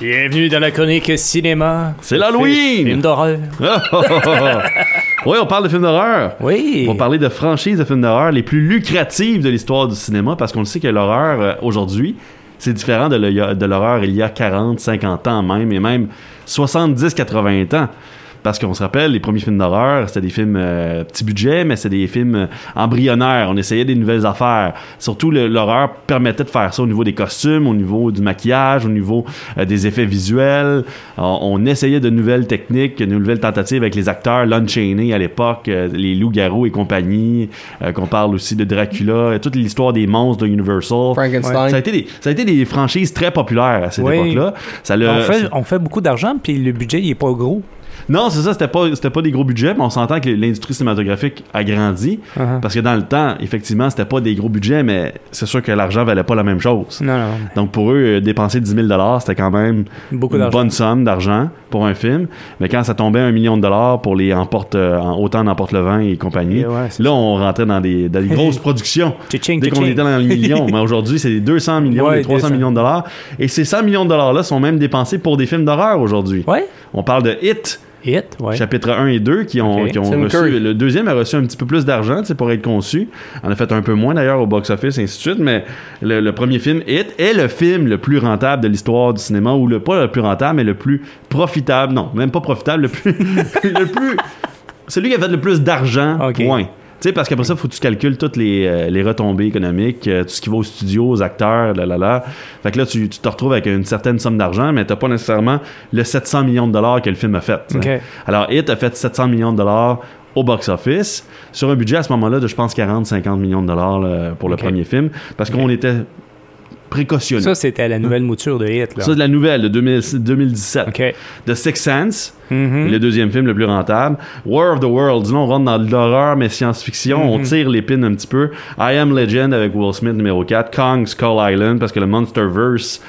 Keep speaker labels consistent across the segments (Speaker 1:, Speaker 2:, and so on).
Speaker 1: Bienvenue dans la chronique cinéma.
Speaker 2: C'est l'Halloween!
Speaker 1: Film d'horreur.
Speaker 2: oui, on parle de films d'horreur.
Speaker 1: Oui.
Speaker 2: On va parler de franchises de films d'horreur les plus lucratives de l'histoire du cinéma parce qu'on le sait que l'horreur euh, aujourd'hui, c'est différent de l'horreur il y a 40, 50 ans même et même 70, 80 ans. Parce qu'on se rappelle, les premiers films d'horreur, c'était des films euh, petit budget, mais c'était des films euh, embryonnaires. On essayait des nouvelles affaires. Surtout, l'horreur permettait de faire ça au niveau des costumes, au niveau du maquillage, au niveau euh, des effets visuels. On, on essayait de nouvelles techniques, de nouvelles tentatives avec les acteurs. Lon Chaney à l'époque, euh, les loups-garous et compagnie. qu'on parle aussi de Dracula, et toute l'histoire des monstres de Universal.
Speaker 3: Frankenstein.
Speaker 2: Ça a, été des, ça a été des franchises très populaires à cette
Speaker 1: Oui.
Speaker 2: époque-là.
Speaker 1: On, fait, on fait beaucoup d'argent, puis le budget, il est pas gros.
Speaker 2: Non, c'est ça, c'était pas, c'était pas des gros budgets, mais on s'entend que l'industrie cinématographique a grandi.
Speaker 1: Uh-huh.
Speaker 2: Parce que dans le temps, effectivement, c'était pas des gros budgets, mais c'est sûr que l'argent valait pas la même chose.
Speaker 1: Non, non.
Speaker 2: Donc pour eux, euh, dépenser 10 000 c'était quand même
Speaker 1: Beaucoup
Speaker 2: une bonne somme d'argent pour un film. Mais quand ça tombait à un million de dollars pour les emporte, euh, autant d'emporte le vent et compagnie,
Speaker 1: ouais, c'est
Speaker 2: là on rentrait dans des, dans des grosses productions. Dès qu'on était dans les millions. mais aujourd'hui, c'est des 200 millions,
Speaker 1: Ouais,
Speaker 2: des 300
Speaker 1: 200.
Speaker 2: millions de dollars. Et ces 100 millions de dollars-là sont même dépensés pour des films d'horreur aujourd'hui.
Speaker 1: Ouais.
Speaker 2: On parle de Hit,
Speaker 1: Hit, ouais.
Speaker 2: chapitre 1 et 2 qui ont,
Speaker 1: Ok.
Speaker 2: qui ont
Speaker 3: Tim
Speaker 2: reçu.
Speaker 3: Curry.
Speaker 2: Le deuxième a reçu un petit peu plus d'argent pour être conçu. On a fait un peu moins d'ailleurs au box-office, et ainsi de suite. Mais le, le premier film, Hit, est le film le plus rentable de l'histoire du cinéma, ou le pas le plus rentable, mais le plus profitable. Non, même pas profitable, le plus. le plus. Celui qui a fait le plus d'argent, point. Tu sais, parce qu'après ça, il faut que tu calcules toutes les, euh, les retombées économiques, euh, tout ce qui va au studio, aux acteurs, là, là, là. Fait que là, tu, tu te retrouves avec une certaine somme d'argent, mais t'as pas nécessairement le 700 millions de dollars que le film a fait. Alors, Hit a fait 700 millions de dollars au box-office, sur un budget à ce moment-là de, je pense, 40-50 millions de dollars là, pour le premier film, parce qu'on était
Speaker 1: Ça, c'était la nouvelle mouture de Hit, là.
Speaker 2: Ça, de la nouvelle de 2000 2017.
Speaker 1: OK.
Speaker 2: The Sixth Sense,
Speaker 1: Mhm.
Speaker 2: le deuxième film le plus rentable. War of the Worlds, là, on rentre dans de l'horreur, mais science-fiction. On
Speaker 1: Mhm.
Speaker 2: tire l'épine un petit peu. I Am Legend avec Will Smith, numéro 4. Kong Skull Island, parce que le Monsterverse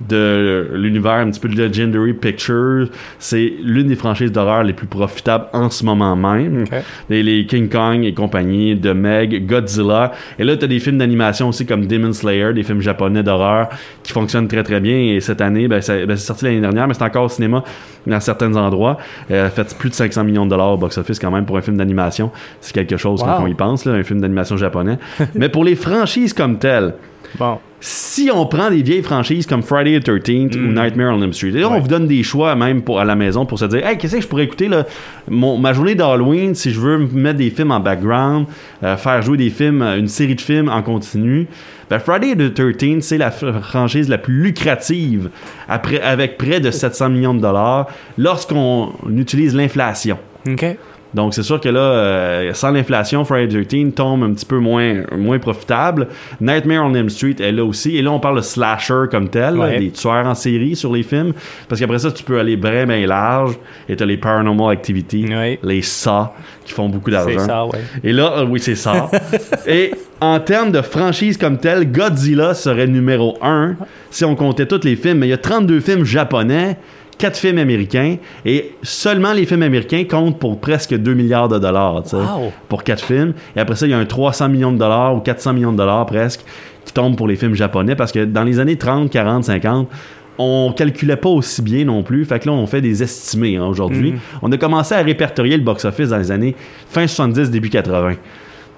Speaker 2: de l'univers un petit peu de Legendary Pictures, c'est l'une des franchises d'horreur les plus profitables en ce moment même. Les, les King Kong et compagnie, de Meg, Godzilla. Et là, tu as des films d'animation aussi comme Demon Slayer, des films japonais d'horreur qui fonctionnent très très bien. Et cette année, ben, ça- ben, c'est sorti l'année dernière, mais c'est encore au cinéma dans certains endroits. Euh, fait plus de 500 millions de dollars au box-office quand même pour un film d'animation. C'est quelque chose
Speaker 1: Wow.
Speaker 2: quand on y pense, là, un film d'animation japonais. mais pour les franchises comme telles,
Speaker 1: Bon.
Speaker 2: Si on prend des vieilles franchises comme Friday the 13th ou Nightmare on Elm Street, et là, on
Speaker 1: Mm.
Speaker 2: Vous donne des choix même pour, à la maison pour se dire Hey, qu'est-ce que je pourrais écouter là, mon, ma journée d'Halloween si je veux me mettre des films en background, euh, faire jouer des films, euh, une série de films en continu. Ben, Friday the 13th, c'est la fr- franchise la plus lucrative après, avec près de 700 millions de dollars lorsqu'on utilise l'inflation.
Speaker 1: OK.
Speaker 2: Donc, c'est sûr que là, euh, sans l'inflation, Friday the 13 tombe un petit peu moins, moins profitable. Nightmare on Elm Street est là aussi. Et là, on parle de slasher comme tel, là, des tueurs en série sur les films. Parce qu'après ça, tu peux aller bien large. Et t'as les Paranormal Activity,
Speaker 1: Ouais.
Speaker 2: les Saw, qui font beaucoup d'argent.
Speaker 1: ça, ouais.
Speaker 2: Et là, euh, oui, c'est ça. Et en termes de franchise comme telle, Godzilla serait numéro 1 si on comptait tous les films. Mais il y a 32 films japonais, 4 films américains, et seulement les films américains comptent pour presque 2 milliards de dollars,
Speaker 1: Wow.
Speaker 2: pour 4 films. Et après ça, il y a un 300 millions de dollars ou 400 millions de dollars presque qui tombent pour les films japonais parce que dans les années 30, 40, 50, on calculait pas aussi bien non plus. Fait que là, on fait des estimés hein, aujourd'hui.
Speaker 1: Mhm.
Speaker 2: On a commencé à répertorier le box-office dans les années fin 70, début 80.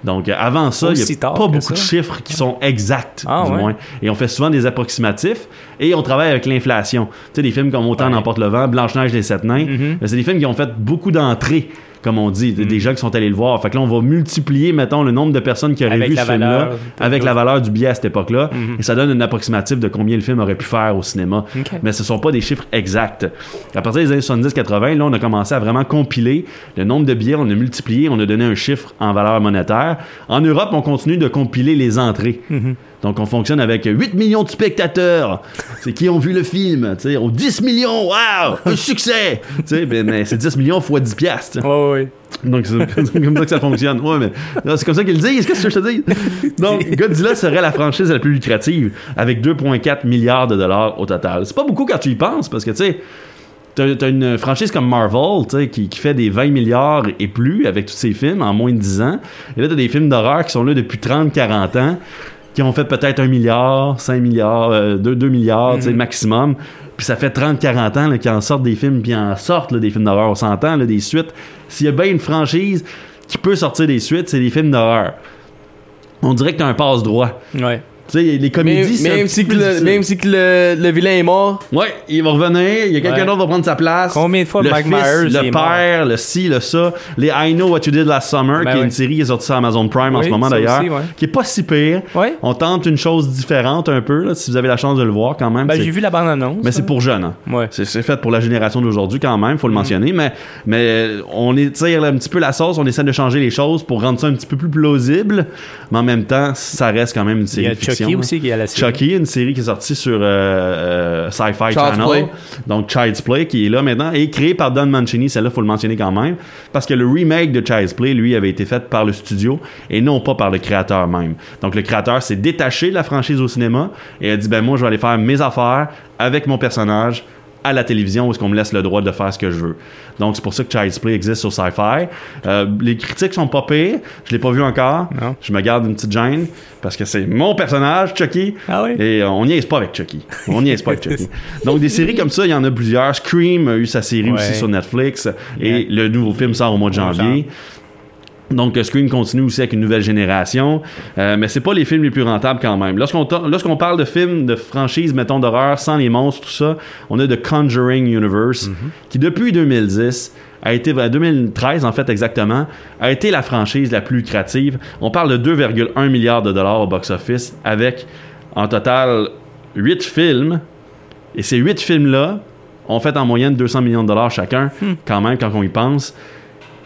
Speaker 2: Donc, avant ça, il n'y a pas beaucoup de chiffres qui sont exacts,
Speaker 1: Ah,
Speaker 2: du
Speaker 1: ouais.
Speaker 2: moins. Et on fait souvent des approximatifs et on travaille avec l'inflation. Tu sais, des films comme Autant
Speaker 1: Ouais.
Speaker 2: n'emporte le vent, Blanche-Neige les Sept Nains,
Speaker 1: Mhm.
Speaker 2: ben, c'est des films qui ont fait beaucoup d'entrées, comme on dit, des- des gens qui sont allés le voir. Fait que là, on va multiplier, mettons, le nombre de personnes qui auraient
Speaker 1: Avec
Speaker 2: vu ce film-là avec la valeur du billet à cette époque-là.
Speaker 1: Mhm.
Speaker 2: Et ça donne un approximatif de combien le film aurait pu faire au cinéma. Mais ce sont pas des chiffres exacts. À partir des années 70-80, là, on a commencé à vraiment compiler le nombre de billets, on a multiplié, on a donné un chiffre en valeur monétaire. En Europe, on continue de compiler les entrées.
Speaker 1: Mhm.
Speaker 2: Donc, on fonctionne avec 8 millions de spectateurs. C'est qui ont vu le film. tu sais, Aux 10 millions, wow, un succès. Tu sais, ben, mais c'est 10 millions fois 10 piastres. Donc, c'est comme ça que ça fonctionne. Ouais, mais c'est comme ça qu'ils le disent. Qu'est-ce que je te dis? Donc, Godzilla serait la franchise la plus lucrative avec 2,4 milliards de dollars au total. C'est pas beaucoup quand tu y penses parce que, tu sais, t'as une franchise comme Marvel, qui, qui fait des 20 milliards et plus avec tous ses films en moins de 10 ans. Et là, t'as des films d'horreur qui sont là depuis 30, 40 ans, qui ont fait peut-être 1 milliard, 5 milliards, euh, 2, 2 milliards, tu sais, maximum. Puis ça fait 30, 40 ans qu'ils en sortent des films, puis en sortent là, des films d'horreur. On s'entend, des suites. S'il y a bien une franchise qui peut sortir des suites, c'est des films d'horreur. On dirait que t'as un passe-droit.
Speaker 1: Ouais.
Speaker 2: Tu sais, les
Speaker 3: Même,
Speaker 2: comédies,
Speaker 3: même
Speaker 2: petit
Speaker 3: si, que le, même si que le, le vilain est mort.
Speaker 2: Ouais, il va revenir, il y a quelqu'un
Speaker 1: Ouais.
Speaker 2: d'autre qui va prendre sa place.
Speaker 1: Combien de fois
Speaker 2: le
Speaker 1: Mike
Speaker 2: fils,
Speaker 1: Myers
Speaker 2: le
Speaker 1: est
Speaker 2: père, le ci, le ça. Les I Know What You Did Last Summer,
Speaker 1: Ben
Speaker 2: qui est une série qui est sortie sur Amazon Prime en ce moment d'ailleurs,
Speaker 1: aussi, ouais.
Speaker 2: qui est pas si pire.
Speaker 1: Ouais.
Speaker 2: On tente une chose différente un peu, là, si vous avez la chance de le voir quand même.
Speaker 1: Ben, j'ai vu la bande-annonce.
Speaker 2: mais c'est pour jeunes. Hein.
Speaker 1: Ouais.
Speaker 2: C'est, c'est fait pour la génération d'aujourd'hui quand même, faut le mentionner, mais, mais on étire un petit peu la sauce, on essaie de changer les choses pour rendre ça un petit peu plus plausible, mais en même temps, ça reste quand même une série
Speaker 1: Chucky aussi qui est à la série.
Speaker 2: Chucky, une série qui est sortie sur euh, euh, Sci-Fi
Speaker 3: Child's
Speaker 2: Channel.
Speaker 3: Play.
Speaker 2: Donc Child's Play qui est là maintenant et créé par Don Mancini, celle-là faut le mentionner quand même parce que le remake de Child's Play lui avait été fait par le studio et non pas par le créateur même. Donc le créateur s'est détaché de la franchise au cinéma et a dit ben moi je vais aller faire mes affaires avec mon personnage à la télévision où est-ce qu'on me laisse le droit de faire ce que je veux. Donc c'est pour ça que Child's Play existe sur Sci-Fi. Euh, les critiques sont pas pires, je l'ai pas vu encore.
Speaker 1: Non.
Speaker 2: Je me garde une petite gêne parce que c'est mon personnage Chucky.
Speaker 1: Ah oui?
Speaker 2: Et euh, on niaise pas avec Chucky. On niaise pas avec Chucky. Donc des séries comme ça, il y en a plusieurs. Scream a eu sa série
Speaker 1: Ouais.
Speaker 2: aussi sur Netflix et le nouveau film sort Au mois de janvier. Donc, euh, Scream continue aussi avec une nouvelle génération, euh, mais c'est pas les films les plus rentables quand même. Lorsqu'on lorsqu'on parle de films, de franchises, mettons, d'horreur, sans les monstres, tout ça, on a The Conjuring Universe, qui depuis 2010 a été, ben, 2013 en fait exactement, a été la franchise la plus lucrative. On parle de 2,1 milliards de dollars au box-office, avec en total 8 films, et ces 8 films-là ont fait en moyenne 200 millions de dollars chacun, quand même, quand on y pense.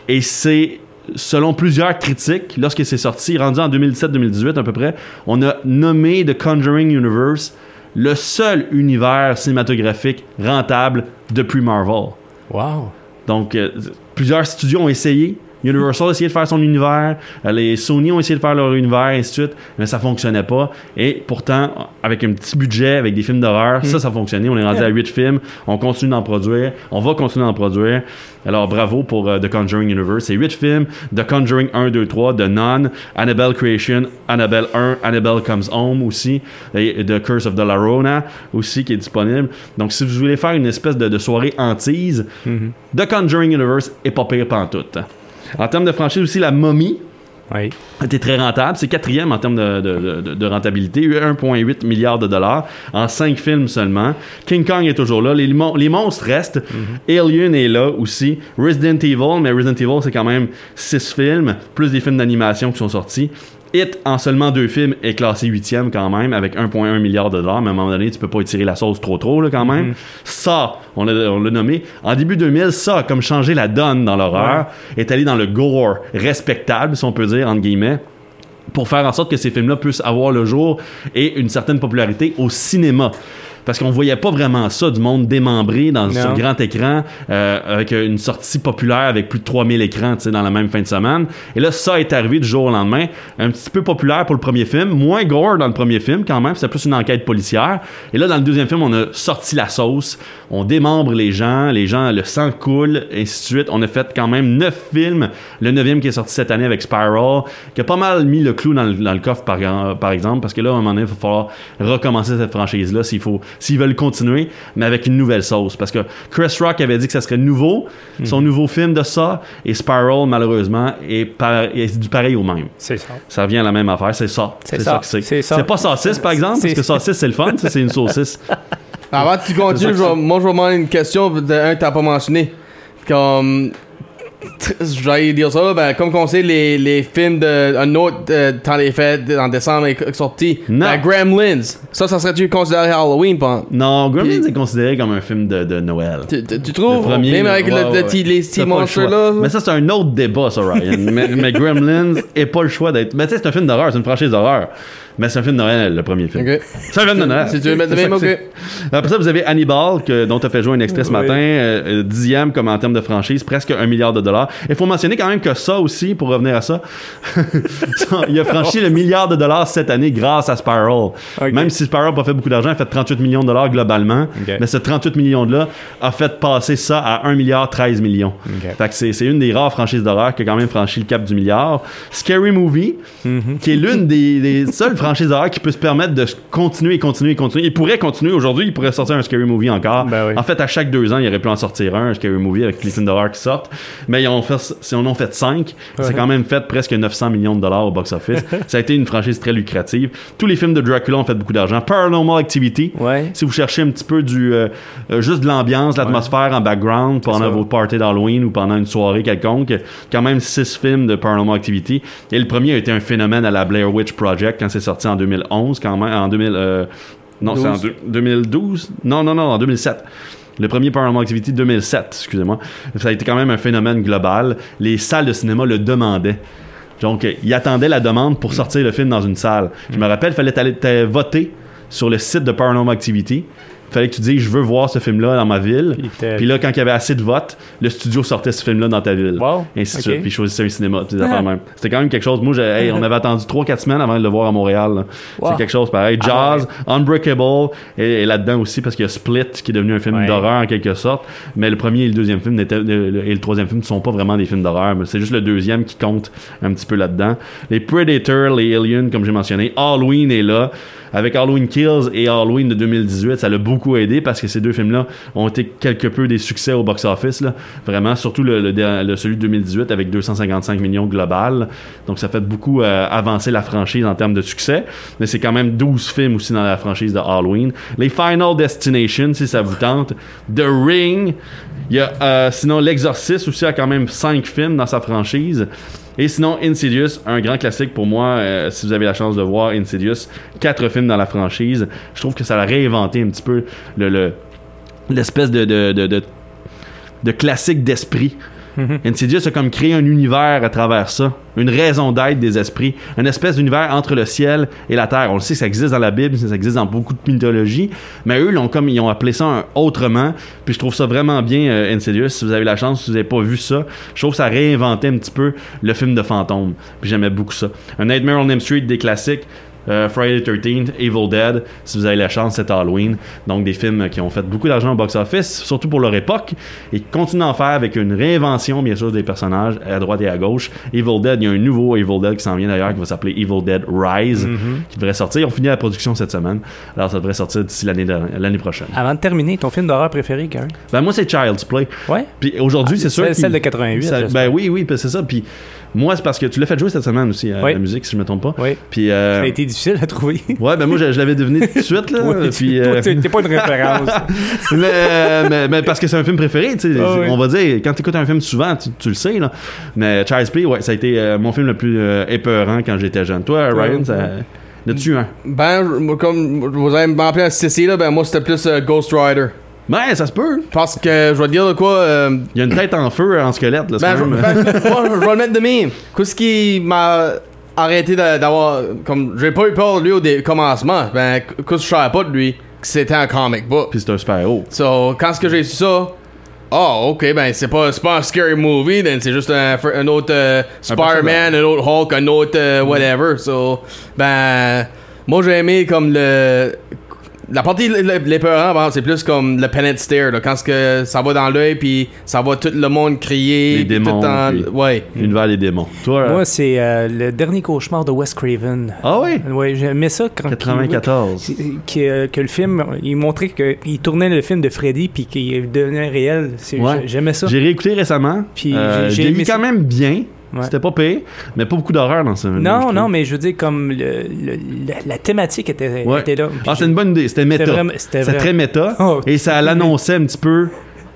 Speaker 2: Et c'est, selon plusieurs critiques, lorsque c'est sorti, rendu en 2017-2018 à peu près, on a nommé The Conjuring Universe le seul univers cinématographique rentable depuis Marvel.
Speaker 1: Wow.
Speaker 2: Donc, euh, plusieurs studios ont essayé. Universal a essayé de faire son univers, euh, les Sony ont essayé de faire leur univers, et ainsi de suite, mais ça fonctionnait pas. Et pourtant, avec un petit budget, avec des films d'horreur, ça, ça fonctionnait. On est rendu à 8 films, on continue d'en produire, on va continuer d'en produire. Alors, bravo pour euh, The Conjuring Universe. C'est 8 films, The Conjuring 1, 2, 3, The Nun, Annabelle Creation, Annabelle 1, Annabelle Comes Home aussi, et The Curse of the La Llorona aussi qui est disponible. Donc, si vous voulez faire une espèce de, de soirée hantise, The Conjuring Universe est pas pire pantoute. En termes de franchise aussi, la momie
Speaker 1: Oui.
Speaker 2: était très rentable. C'est quatrième en termes de, de- de- de rentabilité. 1,8 milliard de dollars en cinq films seulement. King Kong est toujours là. Les, mon- les monstres restent. Alien est là aussi. Resident Evil, mais Resident Evil, c'est quand même six films, plus des films d'animation qui sont sortis. It, en seulement deux films, est classé huitième quand même, avec 1,1 milliard de dollars. Mais à un moment donné, tu peux pas étirer la sauce trop trop, là, quand même. Ça, on l'a nommé. En début 2000, ça comme changé la donne dans l'horreur. Est allé dans le gore respectable, si on peut dire, entre guillemets pour faire en sorte que ces films-là puissent avoir le jour et une certaine popularité au cinéma. Parce qu'on voyait pas vraiment ça, du monde démembré dans, sur grand écran, euh, avec une sortie populaire avec plus de 3000 écrans dans la même fin de semaine. Et là, ça est arrivé du jour au lendemain. Un petit peu populaire pour le premier film, moins gore dans le premier film quand même, c'était plus une enquête policière. Et là, dans le deuxième film, on a sorti la sauce, on démembre les gens, les gens, le sang coule, et ainsi de suite. On a fait quand même neuf films. Le neuvième qui est sorti cette année avec Spiral, qui a pas mal mis le clou dans le, dans le coffre par, par exemple, parce que là, à un moment donné, il va falloir recommencer cette franchise-là s'il faut, s'ils veulent continuer, mais avec une nouvelle sauce. Parce que Chris Rock avait dit que ça serait nouveau, son nouveau film de ça, et Spiral, malheureusement, est, par- est du pareil au même.
Speaker 1: C'est ça.
Speaker 2: Ça revient à la même affaire, c'est ça.
Speaker 1: C'est ça.
Speaker 2: ça que c'est.
Speaker 1: C'est ça.
Speaker 2: C'est pas saucisse, par exemple, parce
Speaker 1: C'est-
Speaker 2: que saucisse, c'est le fun, c'est une saucisse.
Speaker 3: Avant que tu continues, moi je vais demander une question d'un que t'as pas mentionné. Comme. J'allais dire ça, ben, comme on sait, les, les films de. Un autre euh, temps des fêtes en décembre est sorti.
Speaker 2: Non.
Speaker 3: Ben, Gremlins. Ça, ça serait-tu considéré Halloween, pas?
Speaker 2: Non, Gremlins
Speaker 3: Puis-
Speaker 2: est considéré comme un film de, de Noël.
Speaker 3: Tu, tu- tu trouves?
Speaker 2: Le premier,
Speaker 3: Même avec
Speaker 2: ouais,
Speaker 3: le, le
Speaker 2: ouais.
Speaker 3: petit- les petits
Speaker 2: pas le
Speaker 3: monstres
Speaker 2: choix.
Speaker 3: là?
Speaker 2: Mais ça, c'est un autre débat, ça, Ryan. mais, mais Gremlins est pas le choix d'être. Mais tu sais, c'est un film d'horreur, c'est une franchise d'horreur. Mais c'est un film de Noël, le premier film.
Speaker 3: Ok.
Speaker 2: C'est un film de Noël.
Speaker 3: Si tu veux mettre même, ok.
Speaker 2: Après ça, vous avez Hannibal, que, dont tu as fait jouer un extrait ce matin, euh, dixième comme en termes de franchise, presque un milliard de dollars dollars. Il faut mentionner quand même que ça aussi, pour revenir à ça, il a franchi le milliard de dollars cette année grâce à Spiral. Même si Spiral n'a pas fait beaucoup d'argent, il a fait 38 millions de dollars globalement. Mais ce 38 millions-là a fait passer ça à 1 milliard 13 millions.
Speaker 1: Ok.
Speaker 2: Fait que c'est, c'est une des rares franchises d'horreur qui a quand même franchi le cap du milliard. Scary Movie,
Speaker 1: Mhm.
Speaker 2: qui est l'une des, des seules franchises d'horreur qui peut se permettre de continuer et continuer et continuer. Il pourrait continuer aujourd'hui, il pourrait sortir un Scary Movie encore.
Speaker 1: Ben oui.
Speaker 2: En fait, à chaque deux ans, il aurait pu en sortir un, un Scary Movie avec les films d'horreur qui sortent. Mais ils ont fait, si on en fait cinq, c'est
Speaker 1: Ouais.
Speaker 2: quand même fait presque 900 millions de dollars au box-office. ça a été une franchise très lucrative. Tous les films de Dracula ont fait beaucoup d'argent. Paranormal Activity,
Speaker 1: Ouais.
Speaker 2: si vous cherchez un petit peu du euh, euh, juste de l'ambiance, l'atmosphère en background pendant votre party d'Halloween ou pendant une soirée quelconque, quand même six films de Paranormal Activity. Et le premier a été un phénomène à la Blair Witch Project quand c'est sorti en 2011, quand même en 2000. euh, non, c'est en
Speaker 1: 12.
Speaker 2: deux- 2012. Non, non, non, en 2007. Le premier Paranormal Activity 2007, excusez-moi. Ça a été quand même un phénomène global. Les salles de cinéma le demandaient. Donc, ils attendaient la demande pour sortir le film dans une salle. Je me rappelle, il fallait voter sur le site de Paranormal Activity. Il fallait que tu dises, je veux voir ce film-là dans ma ville.
Speaker 1: Puis
Speaker 2: là, quand il y avait assez de votes, le studio sortait ce film-là dans ta ville.
Speaker 1: Wow.
Speaker 2: Et ainsi de suite. Puis il choisissait un cinéma.
Speaker 1: Ah.
Speaker 2: même. C'était quand même quelque chose. Moi, j'ai- hey, on avait attendu 3-4 semaines avant de le voir à Montréal.
Speaker 1: Wow.
Speaker 2: C'est quelque chose pareil.
Speaker 1: Ah,
Speaker 2: Jazz, Unbreakable, et, et là-dedans aussi, parce qu'il y a Split, qui est devenu un film
Speaker 1: Ouais.
Speaker 2: d'horreur en quelque sorte. Mais le premier et le deuxième film et le troisième film ne sont pas vraiment des films d'horreur. mais C'est juste le deuxième qui compte un petit peu là-dedans. Les Predators, les Aliens, comme j'ai mentionné. Halloween est là. Avec Halloween Kills et Halloween de 2018, ça l'a beaucoup aidé parce que ces deux films-là ont été quelque peu des succès au box-office. Vraiment, surtout le, le- le- celui de 2018 avec 255 millions global. Donc ça fait beaucoup euh, avancer la franchise en termes de succès. Mais c'est quand même 12 films aussi dans la franchise de Halloween. Les Final Destination, si ça vous tente. The Ring. Il y a euh, sinon L'Exorciste aussi a quand même 5 films dans sa franchise. Et sinon, Insidious, un grand classique pour moi, euh, si vous avez la chance de voir Insidious, quatre films dans la franchise. Je trouve que ça a réinventé un petit peu le, le- l'espèce de classique d'esprit. Insidious a comme créé un univers à travers ça, une raison d'être des esprits, une espèce d'univers entre le ciel et la terre. On le sait, ça existe dans la Bible, ça existe dans beaucoup de mythologies, mais eux, l'ont comme ils ont appelé ça autrement. Puis je trouve ça vraiment bien euh, Insidious. Si vous avez la chance, si vous n'avez pas vu ça, je trouve ça réinventait un petit peu le film de fantôme. Puis j'aimais beaucoup ça. Un Nightmare on Elm Street des classiques. Euh, Friday the 13th, Evil Dead, si vous avez la chance, c'est Halloween. Donc des films qui ont fait beaucoup d'argent au box-office, surtout pour leur époque, et qui continuent d'en faire avec une réinvention, bien sûr, des personnages à droite et à gauche. Evil Dead, il y a un nouveau Evil Dead qui s'en vient d'ailleurs, qui va s'appeler Evil Dead Rise, qui devrait sortir. On finit la production cette semaine, alors ça devrait sortir d'ici l'année prochaine.
Speaker 1: Avant de terminer, ton film d'horreur préféré, Gary?
Speaker 2: Ben moi, c'est Child's Play.
Speaker 1: Ouais.
Speaker 2: Puis aujourd'hui, c'est sûr.
Speaker 1: Celle, celle de 88.
Speaker 2: ça- ben oui, oui, c'est ça. Puis moi, c'est parce que tu l'as fait jouer cette semaine aussi, à
Speaker 1: Oui.
Speaker 2: la musique, si je me trompe pas.
Speaker 1: Oui.
Speaker 2: Puis, euh,
Speaker 1: Ça a été difficile à trouver.
Speaker 2: ouais, ben moi, je, je l'avais deviné tout de suite, là.
Speaker 1: Toi,
Speaker 2: puis,
Speaker 1: toi,
Speaker 2: euh,
Speaker 1: t'es pas une référence.
Speaker 2: mais, euh, mais- mais parce que c'est un film préféré, tu sais.
Speaker 1: Ah oui.
Speaker 2: On va dire, quand tu écoutes un film souvent, tu, tu le sais, là. Mais Child's Play, ouais, ça a été euh, mon film le plus euh, épeurant quand j'étais jeune. Toi, Ryan, ça. N'as-tu un?
Speaker 3: Ben, moi, comme vous avez m'appelé un CC, là, ben moi c'était plus euh, Ghost Rider.
Speaker 2: Ben, ça se peut.
Speaker 3: Parce que, je vais te dire de quoi, euh,
Speaker 2: Il y a une tête en feu en squelette, là. c'est
Speaker 3: Ben,
Speaker 2: quand
Speaker 3: je,
Speaker 2: même-
Speaker 3: ben, moi, je vais le mettre de même. Qu'est-ce qui m'a arrêté d'avoir. Comme. J'ai pas eu peur de lui au dé- commencement. Ben, qu'est-ce que je savais pas de lui? Que c'était un comic book.
Speaker 2: Puis c'est un super-héros.
Speaker 3: So, quand ce que j'ai su ça? Oh, ok, ben c'est pas, c'est pas un scary movie, then c'est juste un, un autre euh, Spider-Man, un autre Hulk, un autre euh, whatever. So, ben, moi j'ai aimé comme le. La partie l- l- les parents, bon, c'est plus comme le Penance Stare, là, quand ce que ça va dans l'œil, puis ça va tout le monde crier.
Speaker 2: Les démons,
Speaker 3: Tout dans-
Speaker 2: puis-
Speaker 3: Ouais.
Speaker 2: L'univers des démons. Toi,
Speaker 1: Moi, c'est euh, le dernier cauchemar de Wes Craven.
Speaker 2: ah oui?
Speaker 1: Ouais, j'aimais ça quand.
Speaker 2: 94.
Speaker 1: qu'il- Que, que le film, il montrait qu'il tournait le film de Freddy puis qu'il devenait réel.
Speaker 2: Ouais.
Speaker 1: J'aimais ça.
Speaker 2: J'ai réécouté récemment.
Speaker 1: Puis
Speaker 2: Euh,
Speaker 1: j'ai-
Speaker 2: quand
Speaker 1: ça.
Speaker 2: même bien.
Speaker 1: Ouais.
Speaker 2: C'était pas payé, mais pas beaucoup d'horreur dans ce film.
Speaker 1: Non, non, mais je veux dire, comme le, le- la, la thématique était,
Speaker 2: Ouais.
Speaker 1: était là.
Speaker 2: Ah, c'est une bonne idée. C'était méta.
Speaker 1: C'était vraiment- c'était
Speaker 2: C'était très méta.
Speaker 1: Oh.
Speaker 2: Et ça l'annonçait un petit peu.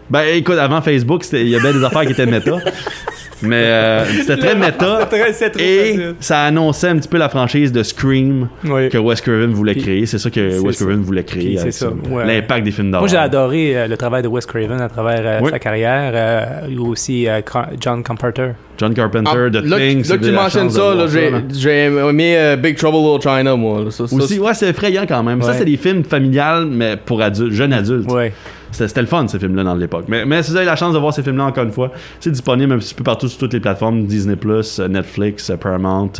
Speaker 2: Ben, écoute, avant Facebook, c'était- il y avait des affaires qui étaient méta. Mais euh, c'était très méta.
Speaker 1: Très- trop
Speaker 2: Et
Speaker 1: facile.
Speaker 2: ça annonçait un petit peu la franchise de Scream que Wes Craven voulait
Speaker 1: Puis-
Speaker 2: créer. C'est ça que Wes. Craven voulait créer.
Speaker 1: C'est ça, ouais.
Speaker 2: L'impact des films d'horreur.
Speaker 1: Moi, j'ai adoré euh, le travail de Wes Craven à travers euh,
Speaker 2: Oui.
Speaker 1: sa carrière. euh, et aussi euh, John Carpenter.
Speaker 2: John Carpenter,
Speaker 3: Ah,
Speaker 2: The
Speaker 3: là,
Speaker 2: Thing.
Speaker 3: là que tu mentionnes ça, j'ai, aimé euh, Big Trouble in Little China, moi. là. Ça, ça,
Speaker 2: Aussi, ouais, c'est effrayant quand même. Ça, c'est des films familiales, mais pour adultes, jeunes adultes.
Speaker 1: Ouais.
Speaker 2: C'était le fun, ces films-là, dans l'époque. Mais, mais si vous avez la chance de voir ces films-là, encore une fois, c'est disponible un petit peu partout sur toutes les plateformes Disney, euh, Netflix, euh, Paramount,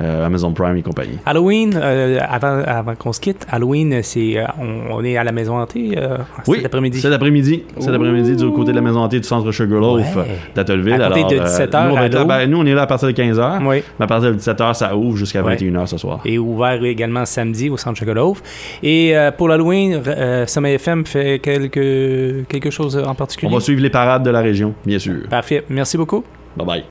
Speaker 2: euh, Amazon Prime et compagnie.
Speaker 1: Halloween, euh, avant, avant qu'on se quitte, Halloween, c'est, euh, on, on est à la maison hantée
Speaker 2: Oui,
Speaker 1: cet après-midi.
Speaker 2: Cet après-midi. Cet après-midi, du côté de la maison hantée du centre Sugarloaf
Speaker 1: Ouais. À compter
Speaker 2: Alors,
Speaker 1: de
Speaker 2: euh,
Speaker 1: 17
Speaker 2: nous, on va être là-
Speaker 1: allô?
Speaker 2: ben, nous, on est là à partir de 15h.
Speaker 1: Oui.
Speaker 2: Mais à partir de 17h, ça ouvre jusqu'à
Speaker 1: Ouais.
Speaker 2: 21h ce soir.
Speaker 1: Et ouvert également samedi au centre Sugarloaf. Et pour l'Halloween, Sommet FM fait quelque, quelque chose en
Speaker 2: On
Speaker 1: particulier.
Speaker 2: va suivre les parades de la région, bien sûr.
Speaker 1: Parfait. Merci beaucoup.
Speaker 2: Bye bye.